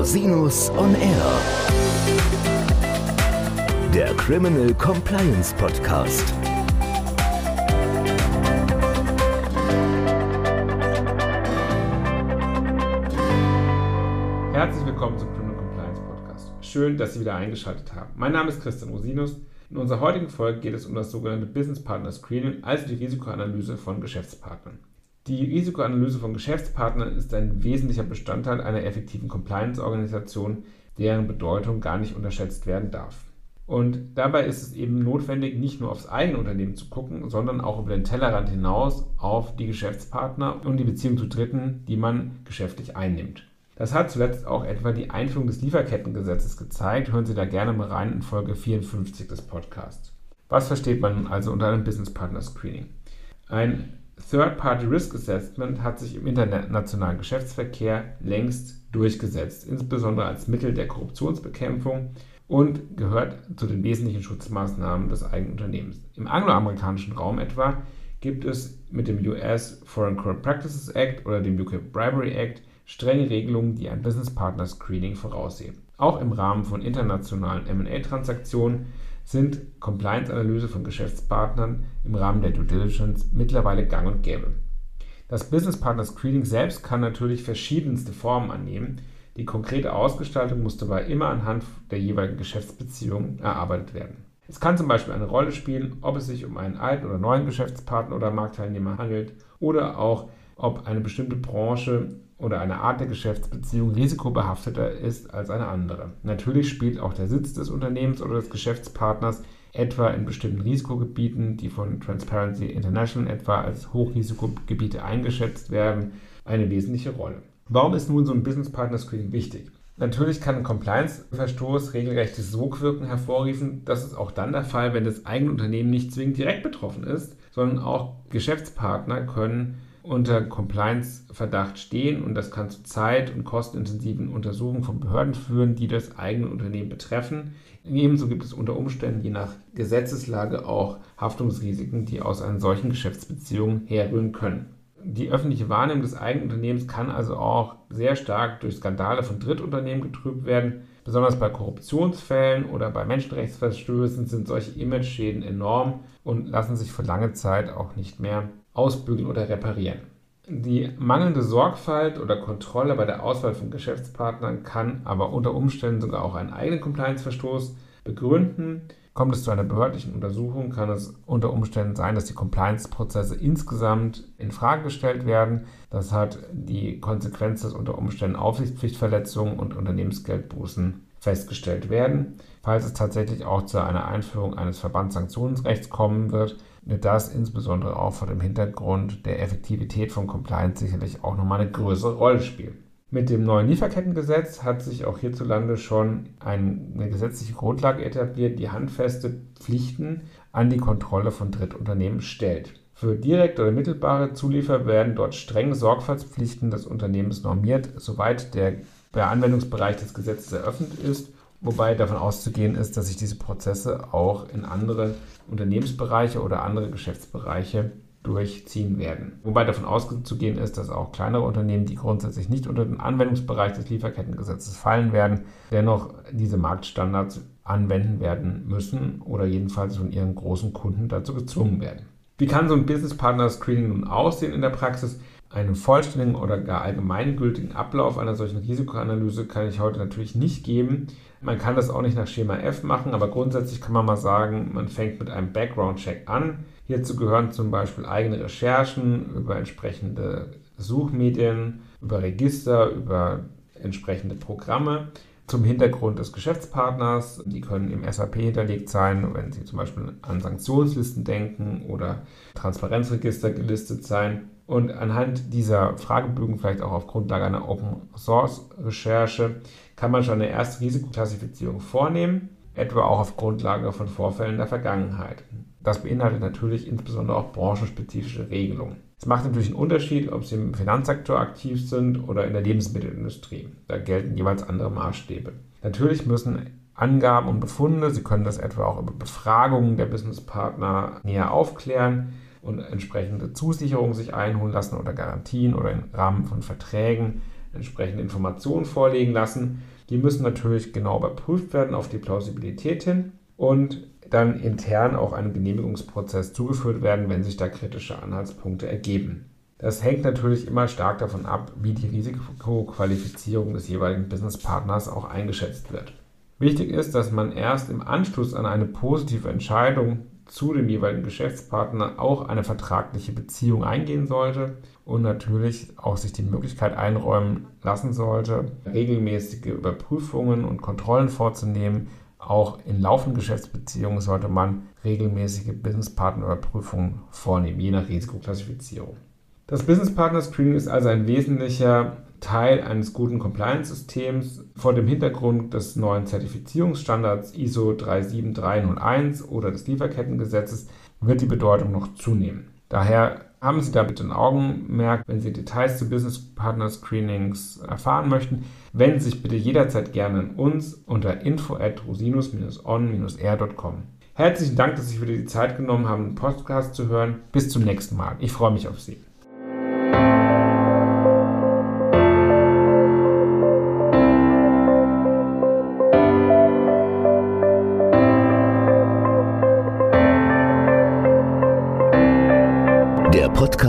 Rosinus on Air. Der Criminal Compliance Podcast. Herzlich willkommen zum Criminal Compliance Podcast. Schön, dass Sie wieder eingeschaltet haben. Mein Name ist Christian Rosinus. In unserer heutigen Folge geht es um das sogenannte Business Partner Screening, also die Risikoanalyse von Geschäftspartnern. Die Risikoanalyse von Geschäftspartnern ist ein wesentlicher Bestandteil einer effektiven Compliance-Organisation, deren Bedeutung gar nicht unterschätzt werden darf. Und dabei ist es eben notwendig, nicht nur aufs eigene Unternehmen zu gucken, sondern auch über den Tellerrand hinaus auf die Geschäftspartner und die Beziehung zu Dritten, die man geschäftlich einnimmt. Das hat zuletzt auch etwa die Einführung des Lieferkettengesetzes gezeigt. Hören Sie da gerne mal rein in Folge 54 des Podcasts. Was versteht man also unter einem Business Partner Screening? Ein Third-Party Risk Assessment hat sich im internationalen Geschäftsverkehr längst durchgesetzt, insbesondere als Mittel der Korruptionsbekämpfung und gehört zu den wesentlichen Schutzmaßnahmen des eigenen Unternehmens. Im angloamerikanischen Raum etwa gibt es mit dem US Foreign Corrupt Practices Act oder dem UK Bribery Act strenge Regelungen, die ein Business Partner Screening voraussehen. Auch im Rahmen von internationalen M&A-Transaktionen sind Compliance-Analyse von Geschäftspartnern im Rahmen der Due Diligence mittlerweile gang und gäbe. Das Business Partner Screening selbst kann natürlich verschiedenste Formen annehmen. Die konkrete Ausgestaltung muss dabei immer anhand der jeweiligen Geschäftsbeziehung erarbeitet werden. Es kann zum Beispiel eine Rolle spielen, ob es sich um einen alten oder neuen Geschäftspartner oder Marktteilnehmer handelt oder auch ob eine bestimmte Branche oder eine Art der Geschäftsbeziehung risikobehafteter ist als eine andere. Natürlich spielt auch der Sitz des Unternehmens oder des Geschäftspartners etwa in bestimmten Risikogebieten, die von Transparency International etwa als Hochrisikogebiete eingeschätzt werden, eine wesentliche Rolle. Warum ist nun so ein Business Partner Screening wichtig? Natürlich kann ein Compliance-Verstoß regelrechtes Sogwirken hervorrufen. Das ist auch dann der Fall, wenn das eigene Unternehmen nicht zwingend direkt betroffen ist, sondern auch Geschäftspartner können unter Compliance-Verdacht stehen und das kann zu zeit- und kostenintensiven Untersuchungen von Behörden führen, die das eigene Unternehmen betreffen. Ebenso gibt es unter Umständen je nach Gesetzeslage auch Haftungsrisiken, die aus einer solchen Geschäftsbeziehung herrühren können. Die öffentliche Wahrnehmung des eigenen Unternehmens kann also auch sehr stark durch Skandale von Drittunternehmen getrübt werden. Besonders bei Korruptionsfällen oder bei Menschenrechtsverstößen sind solche Image-Schäden enorm und lassen sich für lange Zeit auch nicht mehr ausbügeln oder reparieren. Die mangelnde Sorgfalt oder Kontrolle bei der Auswahl von Geschäftspartnern kann aber unter Umständen sogar auch einen eigenen Compliance-Verstoß begründen. Kommt es zu einer behördlichen Untersuchung, kann es unter Umständen sein, dass die Compliance-Prozesse insgesamt in Frage gestellt werden. Das hat die Konsequenz, dass unter Umständen Aufsichtspflichtverletzungen und Unternehmensgeldbußen festgestellt werden. Falls es tatsächlich auch zu einer Einführung eines Verbandssanktionsrechts kommen wird, wird das insbesondere auch vor dem Hintergrund der Effektivität von Compliance sicherlich auch nochmal eine größere Rolle spielen. Mit dem neuen Lieferkettengesetz hat sich auch hierzulande schon eine gesetzliche Grundlage etabliert, die handfeste Pflichten an die Kontrolle von Drittunternehmen stellt. Für direkte oder mittelbare Zulieferer werden dort strenge Sorgfaltspflichten des Unternehmens normiert, soweit der Anwendungsbereich des Gesetzes eröffnet ist wobei davon auszugehen ist, dass sich diese Prozesse auch in andere Unternehmensbereiche oder andere Geschäftsbereiche durchziehen werden. Wobei davon auszugehen ist, dass auch kleinere Unternehmen, die grundsätzlich nicht unter den Anwendungsbereich des Lieferkettengesetzes fallen werden, dennoch diese Marktstandards anwenden werden müssen oder jedenfalls von ihren großen Kunden dazu gezwungen werden. Wie kann so ein Business Partner Screening nun aussehen in der Praxis? Einen vollständigen oder gar allgemeingültigen Ablauf einer solchen Risikoanalyse kann ich heute natürlich nicht geben. Man kann das auch nicht nach Schema F machen, aber grundsätzlich kann man mal sagen, man fängt mit einem Background-Check an. Hierzu gehören zum Beispiel eigene Recherchen über entsprechende Suchmedien, über Register, über entsprechende Programme zum Hintergrund des Geschäftspartners. Die können im SAP hinterlegt sein, wenn Sie zum Beispiel an Sanktionslisten denken oder Transparenzregister gelistet sein. Und anhand dieser Fragebögen, vielleicht auch auf Grundlage einer Open Source Recherche, kann man schon eine erste Risikoklassifizierung vornehmen, etwa auch auf Grundlage von Vorfällen der Vergangenheit. Das beinhaltet natürlich insbesondere auch branchenspezifische Regelungen. Es macht natürlich einen Unterschied, ob Sie im Finanzsektor aktiv sind oder in der Lebensmittelindustrie. Da gelten jeweils andere Maßstäbe. Natürlich müssen Angaben und Befunde, Sie können das etwa auch über Befragungen der Businesspartner näher aufklären, und entsprechende Zusicherungen sich einholen lassen oder Garantien oder im Rahmen von Verträgen entsprechende Informationen vorlegen lassen. Die müssen natürlich genau überprüft werden auf die Plausibilität hin und dann intern auch einem Genehmigungsprozess zugeführt werden, wenn sich da kritische Anhaltspunkte ergeben. Das hängt natürlich immer stark davon ab, wie die Risikoqualifizierung des jeweiligen Businesspartners auch eingeschätzt wird. Wichtig ist, dass man erst im Anschluss an eine positive Entscheidung zu dem jeweiligen Geschäftspartner auch eine vertragliche Beziehung eingehen sollte und natürlich auch sich die Möglichkeit einräumen lassen sollte, regelmäßige Überprüfungen und Kontrollen vorzunehmen. Auch in laufenden Geschäftsbeziehungen sollte man regelmäßige Businesspartnerüberprüfungen vornehmen, je nach Risikoklassifizierung. Das Business Partner Screening ist also ein wesentlicher Teil eines guten Compliance-Systems vor dem Hintergrund des neuen Zertifizierungsstandards ISO 37301 oder des Lieferkettengesetzes wird die Bedeutung noch zunehmen. Daher haben Sie da bitte ein Augenmerk, wenn Sie Details zu Business Partner Screenings erfahren möchten. Wenden Sie sich bitte jederzeit gerne an uns unter info at rosinus-on-r.com. Herzlichen Dank, dass Sie sich wieder die Zeit genommen haben, den Podcast zu hören. Bis zum nächsten Mal. Ich freue mich auf Sie.